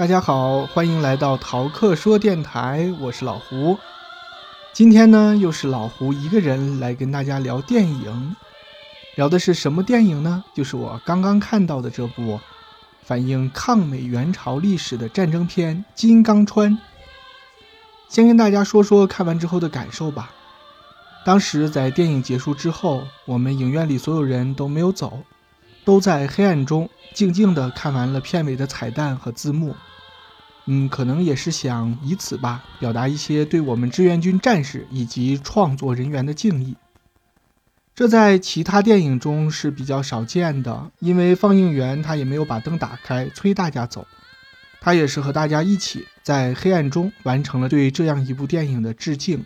大家好，欢迎来到逃课说电台，我是老胡。今天呢，又是老胡一个人来跟大家聊电影，聊的是什么电影呢？就是我刚刚看到的这部反映抗美援朝历史的战争片《金刚川》。先跟大家说说看完之后的感受吧。当时在电影结束之后，我们影院里所有人都没有走，都在黑暗中静静地看完了片尾的彩蛋和字幕。嗯，可能也是想以此吧，表达一些对我们志愿军战士以及创作人员的敬意。这在其他电影中是比较少见的，因为放映员他也没有把灯打开催大家走。他也是和大家一起在黑暗中完成了对这样一部电影的致敬。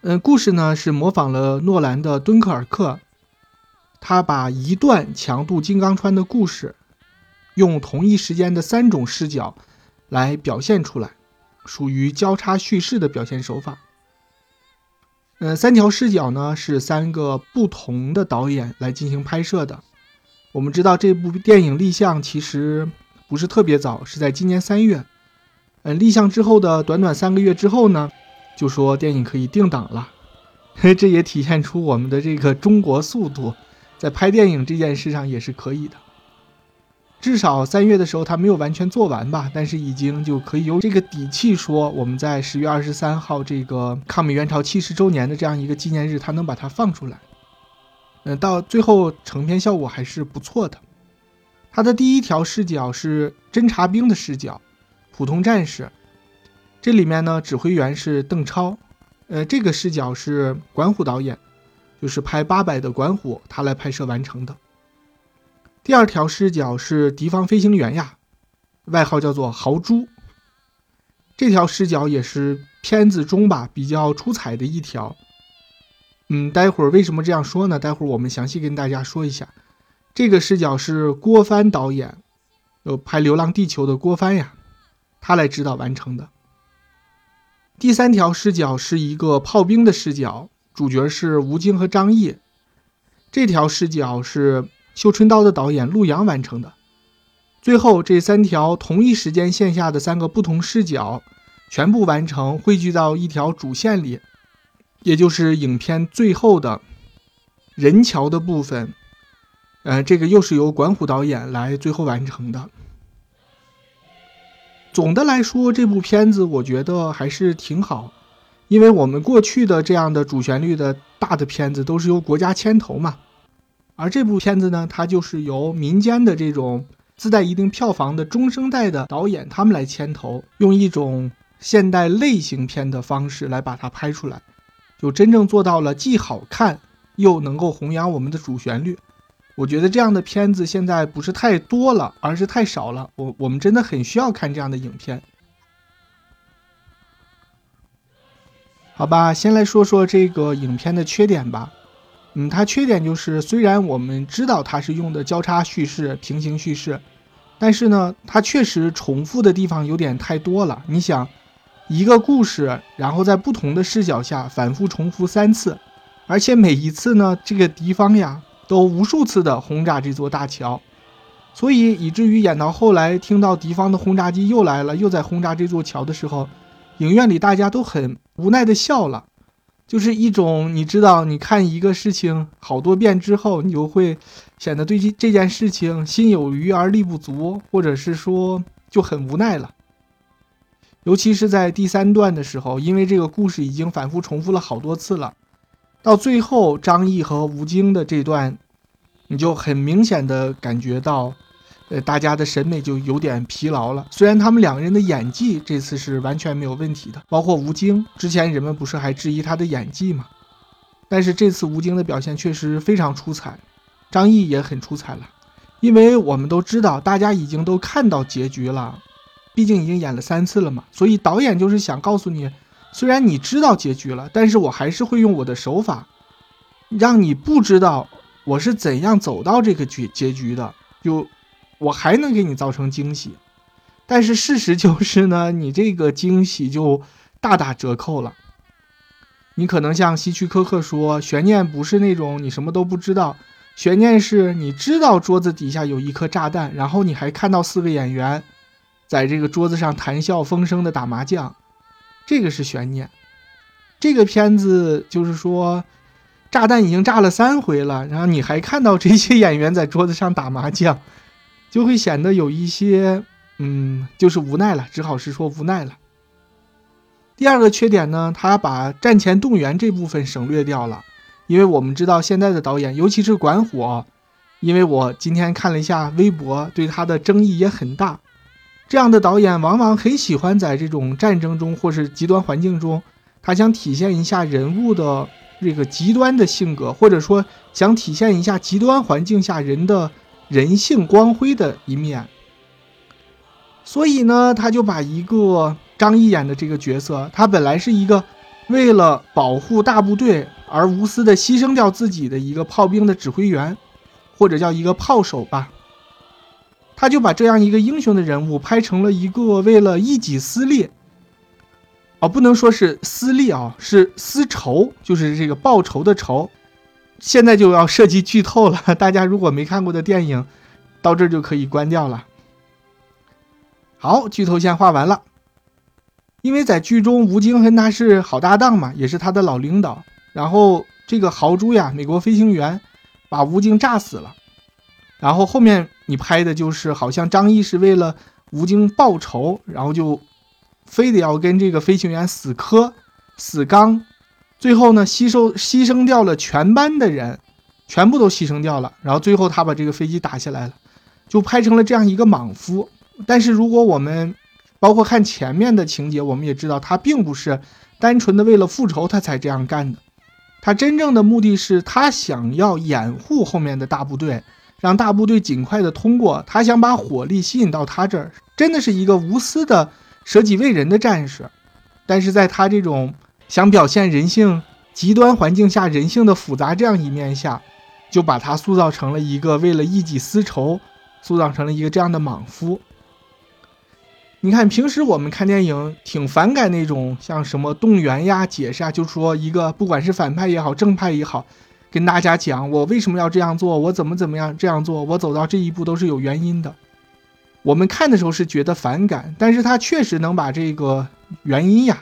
嗯，故事呢是模仿了诺兰的《敦刻尔克》，他把一段强渡金刚川的故事，用同一时间的三种视角来表现出来，属于交叉叙事的表现手法。嗯，三条视角呢是三个不同的导演来进行拍摄的。我们知道这部电影立项其实。不是特别早，是在今年三月。嗯，立项之后的短短三个月之后呢，就说电影可以定档了。这也体现出我们的这个中国速度，在拍电影这件事上也是可以的。至少三月的时候他没有完全做完吧，但是已经就可以有这个底气说，我们在十月二十三号这个抗美援朝七十周年的这样一个纪念日，他能把它放出来。嗯，到最后成片效果还是不错的。他的第一条视角是侦察兵的视角，普通战士。这里面呢，指挥员是邓超，呃，这个视角是管虎导演，就是拍《八佰》的管虎，他来拍摄完成的。第二条视角是敌方飞行员呀，外号叫做豪猪。这条视角也是片子中吧比较出彩的一条。嗯，待会儿为什么这样说呢？待会儿我们详细跟大家说一下。这个视角是郭帆导演，有拍《流浪地球》的郭帆呀，他来指导完成的。第三条视角是一个炮兵的视角，主角是吴京和张译。这条视角是《绣春刀》的导演陆阳完成的。最后这三条同一时间线下的三个不同视角，全部完成汇聚到一条主线里，也就是影片最后的人桥的部分。呃，这个又是由管虎导演来最后完成的。总的来说，这部片子我觉得还是挺好，因为我们过去的这样的主旋律的大的片子都是由国家牵头嘛，而这部片子呢，它就是由民间的这种自带一定票房的中生代的导演他们来牵头，用一种现代类型片的方式来把它拍出来，就真正做到了既好看又能够弘扬我们的主旋律。我觉得这样的片子现在不是太多了，而是太少了。我我们真的很需要看这样的影片。好吧，先来说说这个影片的缺点吧。嗯，它缺点就是，虽然我们知道它是用的交叉叙事、平行叙事，但是呢，它确实重复的地方有点太多了。你想，一个故事，然后在不同的视角下反复重复三次，而且每一次呢，这个敌方呀。都无数次的轰炸这座大桥，所以以至于演到后来，听到敌方的轰炸机又来了，又在轰炸这座桥的时候，影院里大家都很无奈的笑了，就是一种你知道，你看一个事情好多遍之后，你就会显得对这这件事情心有余而力不足，或者是说就很无奈了。尤其是在第三段的时候，因为这个故事已经反复重复了好多次了。到最后，张译和吴京的这段，你就很明显的感觉到，呃，大家的审美就有点疲劳了。虽然他们两个人的演技这次是完全没有问题的，包括吴京，之前人们不是还质疑他的演技吗？但是这次吴京的表现确实非常出彩，张译也很出彩了。因为我们都知道，大家已经都看到结局了，毕竟已经演了三次了嘛，所以导演就是想告诉你。虽然你知道结局了，但是我还是会用我的手法，让你不知道我是怎样走到这个结结局的。就我还能给你造成惊喜，但是事实就是呢，你这个惊喜就大打折扣了。你可能像希区柯克说，悬念不是那种你什么都不知道，悬念是你知道桌子底下有一颗炸弹，然后你还看到四个演员，在这个桌子上谈笑风生的打麻将，这个是悬念。这个片子就是说，炸弹已经炸了三回了，然后你还看到这些演员在桌子上打麻将，就会显得有一些，嗯，就是无奈了，只好是说无奈了。第二个缺点呢，他把战前动员这部分省略掉了，因为我们知道现在的导演，尤其是管虎，因为我今天看了一下微博，对他的争议也很大。这样的导演往往很喜欢在这种战争中或是极端环境中，他想体现一下人物的这个极端的性格，或者说想体现一下极端环境下人的人性光辉的一面。所以呢，他就把一个。张译演的这个角色，他本来是一个为了保护大部队而无私的牺牲掉自己的一个炮兵的指挥员，或者叫一个炮手吧。他就把这样一个英雄的人物拍成了一个为了一己私利，哦，不能说是私利啊，是私仇，就是这个报仇的仇。现在就要涉及剧透了，大家如果没看过的电影，到这就可以关掉了。好，剧透线画完了。因为在剧中，吴京跟他是好搭档嘛，也是他的老领导。然后这个豪猪呀，美国飞行员把吴京炸死了。然后后面你拍的就是好像张译是为了吴京报仇，然后就非得要跟这个飞行员死磕、死刚，最后呢吸收牺牲掉了全班的人，全部都牺牲掉了。然后最后他把这个飞机打下来了，就拍成了这样一个莽夫。但是如果我们包括看前面的情节，我们也知道他并不是单纯的为了复仇他才这样干的，他真正的目的是他想要掩护后面的大部队，让大部队尽快的通过，他想把火力吸引到他这儿，真的是一个无私的舍己为人的战士。但是在他这种想表现人性极端环境下人性的复杂这样一面下，就把他塑造成了一个为了一己私仇，塑造成了一个这样的莽夫。你看，平时我们看电影挺反感那种像什么动员呀、解释啊，就是说一个不管是反派也好、正派也好，跟大家讲我为什么要这样做，我怎么怎么样这样做，我走到这一步都是有原因的。我们看的时候是觉得反感，但是他确实能把这个原因呀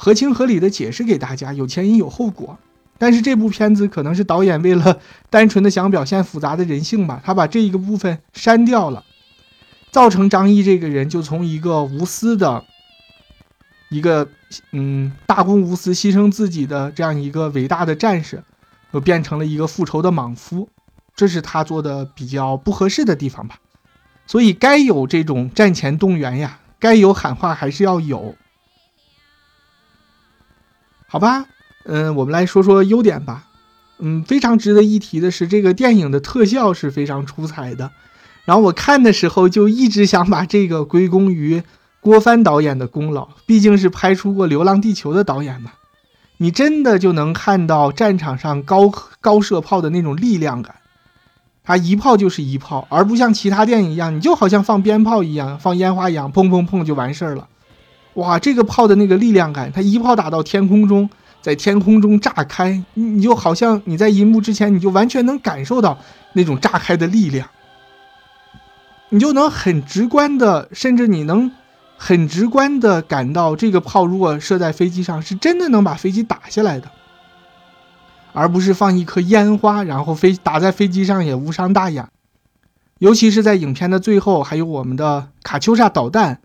合情合理的解释给大家，有前因有后果。但是这部片子可能是导演为了单纯的想表现复杂的人性吧，他把这一个部分删掉了。造成张译这个人就从一个无私的、一个嗯大公无私、牺牲自己的这样一个伟大的战士，又变成了一个复仇的莽夫，这是他做的比较不合适的地方吧。所以该有这种战前动员呀，该有喊话还是要有，好吧？嗯，我们来说说优点吧。嗯，非常值得一提的是，这个电影的特效是非常出彩的。然后我看的时候就一直想把这个归功于郭帆导演的功劳，毕竟是拍出过《流浪地球》的导演嘛。你真的就能看到战场上高高射炮的那种力量感，它一炮就是一炮，而不像其他电影一样，你就好像放鞭炮一样，放烟花一样，砰砰砰就完事儿了。哇，这个炮的那个力量感，它一炮打到天空中，在天空中炸开，你就好像你在银幕之前，你就完全能感受到那种炸开的力量。你就能很直观的，甚至你能很直观的感到，这个炮如果射在飞机上，是真的能把飞机打下来的，而不是放一颗烟花，然后飞打在飞机上也无伤大雅。尤其是在影片的最后，还有我们的卡秋莎导弹，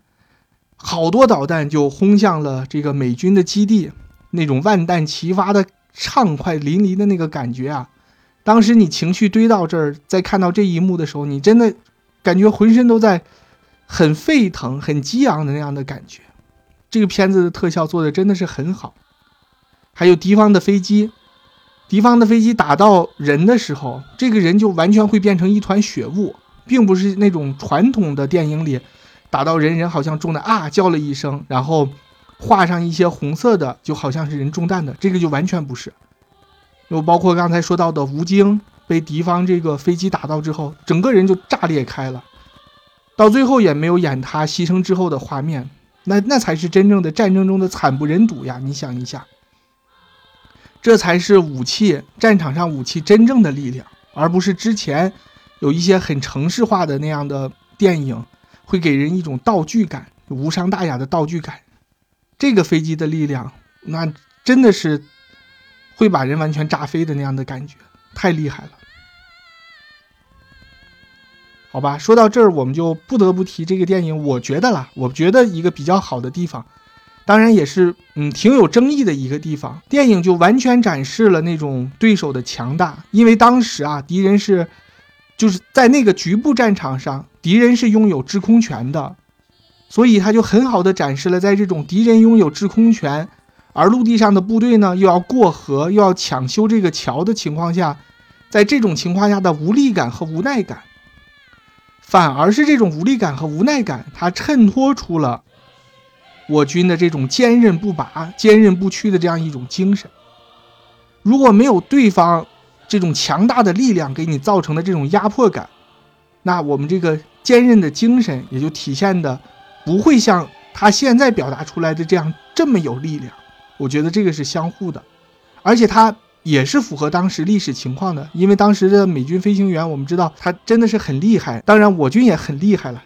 好多导弹就轰向了这个美军的基地，那种万弹齐发的畅快淋漓的那个感觉啊！当时你情绪堆到这儿，在看到这一幕的时候，你真的。感觉浑身都在很沸腾、很激昂的那样的感觉。这个片子的特效做的真的是很好。还有敌方的飞机，敌方的飞机打到人的时候，这个人就完全会变成一团血雾，并不是那种传统的电影里打到人人好像中的啊叫了一声，然后画上一些红色的，就好像是人中弹的。这个就完全不是。又包括刚才说到的吴京。被敌方这个飞机打到之后，整个人就炸裂开了，到最后也没有演他牺牲之后的画面，那那才是真正的战争中的惨不忍睹呀！你想一下，这才是武器战场上武器真正的力量，而不是之前有一些很城市化的那样的电影，会给人一种道具感，无伤大雅的道具感。这个飞机的力量，那真的是会把人完全炸飞的那样的感觉，太厉害了。好吧，说到这儿，我们就不得不提这个电影。我觉得啦，我觉得一个比较好的地方，当然也是嗯挺有争议的一个地方。电影就完全展示了那种对手的强大，因为当时啊，敌人是就是在那个局部战场上，敌人是拥有制空权的，所以他就很好的展示了在这种敌人拥有制空权，而陆地上的部队呢又要过河，又要抢修这个桥的情况下，在这种情况下的无力感和无奈感。反而是这种无力感和无奈感，它衬托出了我军的这种坚韧不拔、坚韧不屈的这样一种精神。如果没有对方这种强大的力量给你造成的这种压迫感，那我们这个坚韧的精神也就体现的不会像他现在表达出来的这样这么有力量。我觉得这个是相互的，而且他。也是符合当时历史情况的，因为当时的美军飞行员，我们知道他真的是很厉害，当然我军也很厉害了。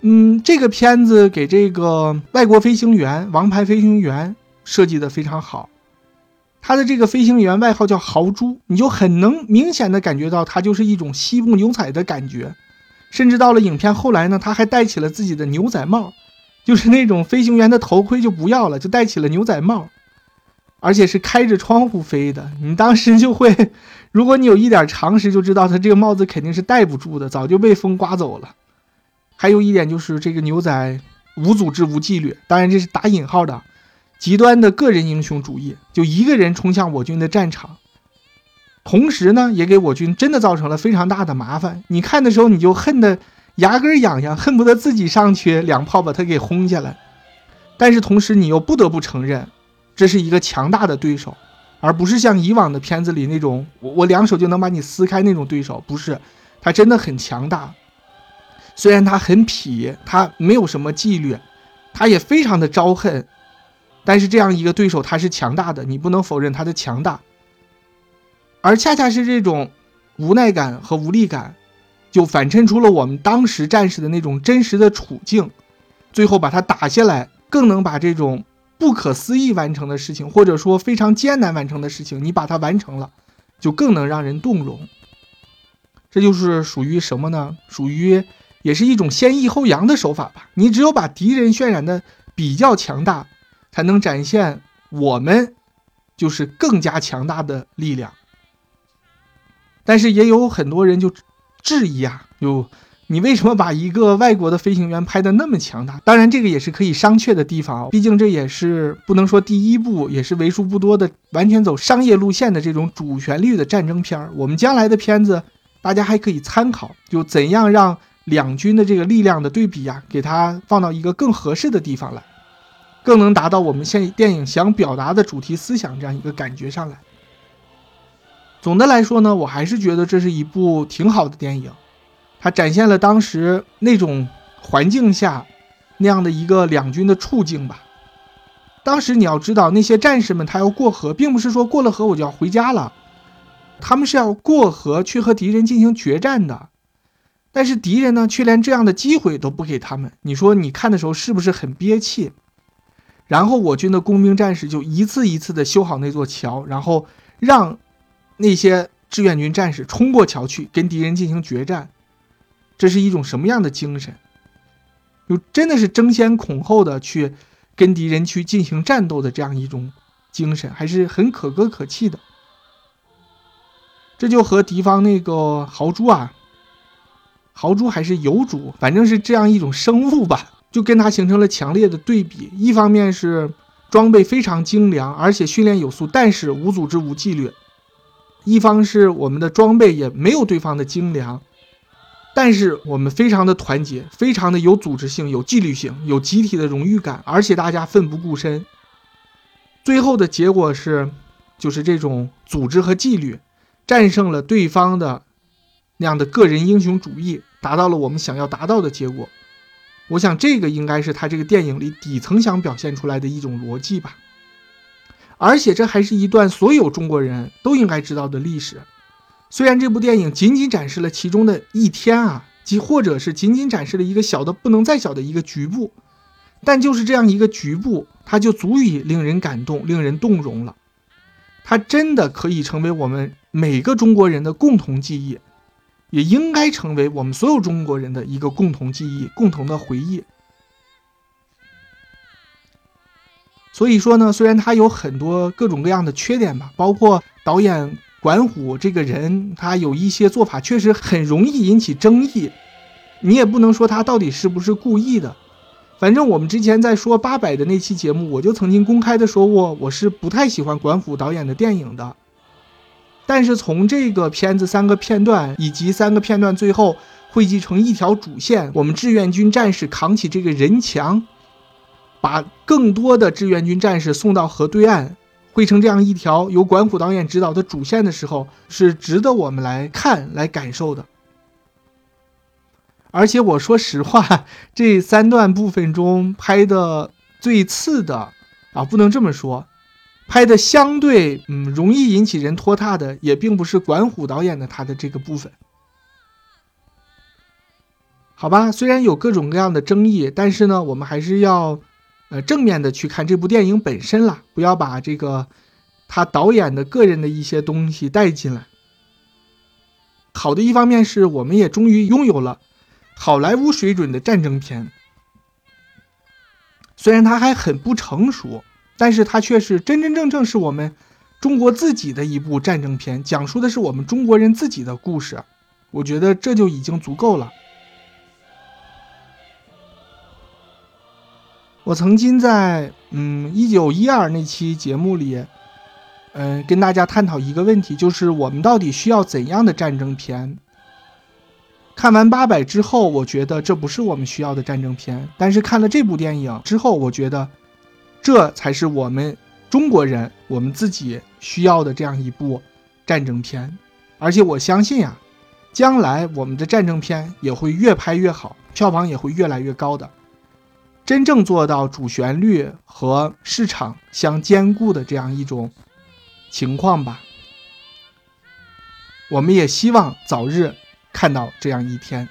嗯，这个片子给这个外国飞行员、王牌飞行员设计的非常好，他的这个飞行员外号叫豪猪，你就很能明显的感觉到他就是一种西部牛仔的感觉，甚至到了影片后来呢，他还戴起了自己的牛仔帽，就是那种飞行员的头盔就不要了，就戴起了牛仔帽。而且是开着窗户飞的，你当时就会，如果你有一点常识，就知道他这个帽子肯定是戴不住的，早就被风刮走了。还有一点就是这个牛仔无组织无纪律，当然这是打引号的，极端的个人英雄主义，就一个人冲向我军的战场，同时呢也给我军真的造成了非常大的麻烦。你看的时候你就恨得牙根痒痒，恨不得自己上去两炮把他给轰下来，但是同时你又不得不承认。这是一个强大的对手，而不是像以往的片子里那种我我两手就能把你撕开那种对手。不是，他真的很强大。虽然他很痞，他没有什么纪律，他也非常的招恨，但是这样一个对手他是强大的，你不能否认他的强大。而恰恰是这种无奈感和无力感，就反衬出了我们当时战士的那种真实的处境。最后把它打下来，更能把这种。不可思议完成的事情，或者说非常艰难完成的事情，你把它完成了，就更能让人动容。这就是属于什么呢？属于也是一种先抑后扬的手法吧。你只有把敌人渲染的比较强大，才能展现我们就是更加强大的力量。但是也有很多人就质疑啊，有。你为什么把一个外国的飞行员拍的那么强大？当然，这个也是可以商榷的地方。毕竟这也是不能说第一部，也是为数不多的完全走商业路线的这种主旋律的战争片儿。我们将来的片子，大家还可以参考，就怎样让两军的这个力量的对比啊，给它放到一个更合适的地方来，更能达到我们现电影想表达的主题思想这样一个感觉上来。总的来说呢，我还是觉得这是一部挺好的电影。它展现了当时那种环境下那样的一个两军的处境吧。当时你要知道，那些战士们他要过河，并不是说过了河我就要回家了，他们是要过河去和敌人进行决战的。但是敌人呢，却连这样的机会都不给他们。你说你看的时候是不是很憋气？然后我军的工兵战士就一次一次的修好那座桥，然后让那些志愿军战士冲过桥去跟敌人进行决战。这是一种什么样的精神？就真的是争先恐后的去跟敌人去进行战斗的这样一种精神，还是很可歌可泣的。这就和敌方那个豪猪啊，豪猪还是油猪，反正是这样一种生物吧，就跟它形成了强烈的对比。一方面是装备非常精良，而且训练有素，但是无组织无纪律；一方是我们的装备也没有对方的精良。但是我们非常的团结，非常的有组织性、有纪律性、有集体的荣誉感，而且大家奋不顾身。最后的结果是，就是这种组织和纪律战胜了对方的那样的个人英雄主义，达到了我们想要达到的结果。我想这个应该是他这个电影里底层想表现出来的一种逻辑吧。而且这还是一段所有中国人都应该知道的历史。虽然这部电影仅仅展示了其中的一天啊，即或者是仅仅展示了一个小的不能再小的一个局部，但就是这样一个局部，它就足以令人感动、令人动容了。它真的可以成为我们每个中国人的共同记忆，也应该成为我们所有中国人的一个共同记忆、共同的回忆。所以说呢，虽然它有很多各种各样的缺点吧，包括导演。管虎这个人，他有一些做法确实很容易引起争议，你也不能说他到底是不是故意的。反正我们之前在说八百的那期节目，我就曾经公开的说过，我是不太喜欢管虎导演的电影的。但是从这个片子三个片段以及三个片段最后汇集成一条主线，我们志愿军战士扛起这个人墙，把更多的志愿军战士送到河对岸。汇成这样一条由管虎导演指导的主线的时候，是值得我们来看、来感受的。而且我说实话，这三段部分中拍的最次的啊，不能这么说，拍的相对嗯容易引起人拖沓的，也并不是管虎导演的他的这个部分。好吧，虽然有各种各样的争议，但是呢，我们还是要。呃，正面的去看这部电影本身了，不要把这个他导演的个人的一些东西带进来。好的一方面是我们也终于拥有了好莱坞水准的战争片，虽然它还很不成熟，但是它却是真真正正是我们中国自己的一部战争片，讲述的是我们中国人自己的故事，我觉得这就已经足够了。我曾经在嗯一九一二那期节目里，嗯跟大家探讨一个问题，就是我们到底需要怎样的战争片？看完八百之后，我觉得这不是我们需要的战争片，但是看了这部电影之后，我觉得这才是我们中国人我们自己需要的这样一部战争片。而且我相信呀，将来我们的战争片也会越拍越好，票房也会越来越高的。真正做到主旋律和市场相兼顾的这样一种情况吧，我们也希望早日看到这样一天。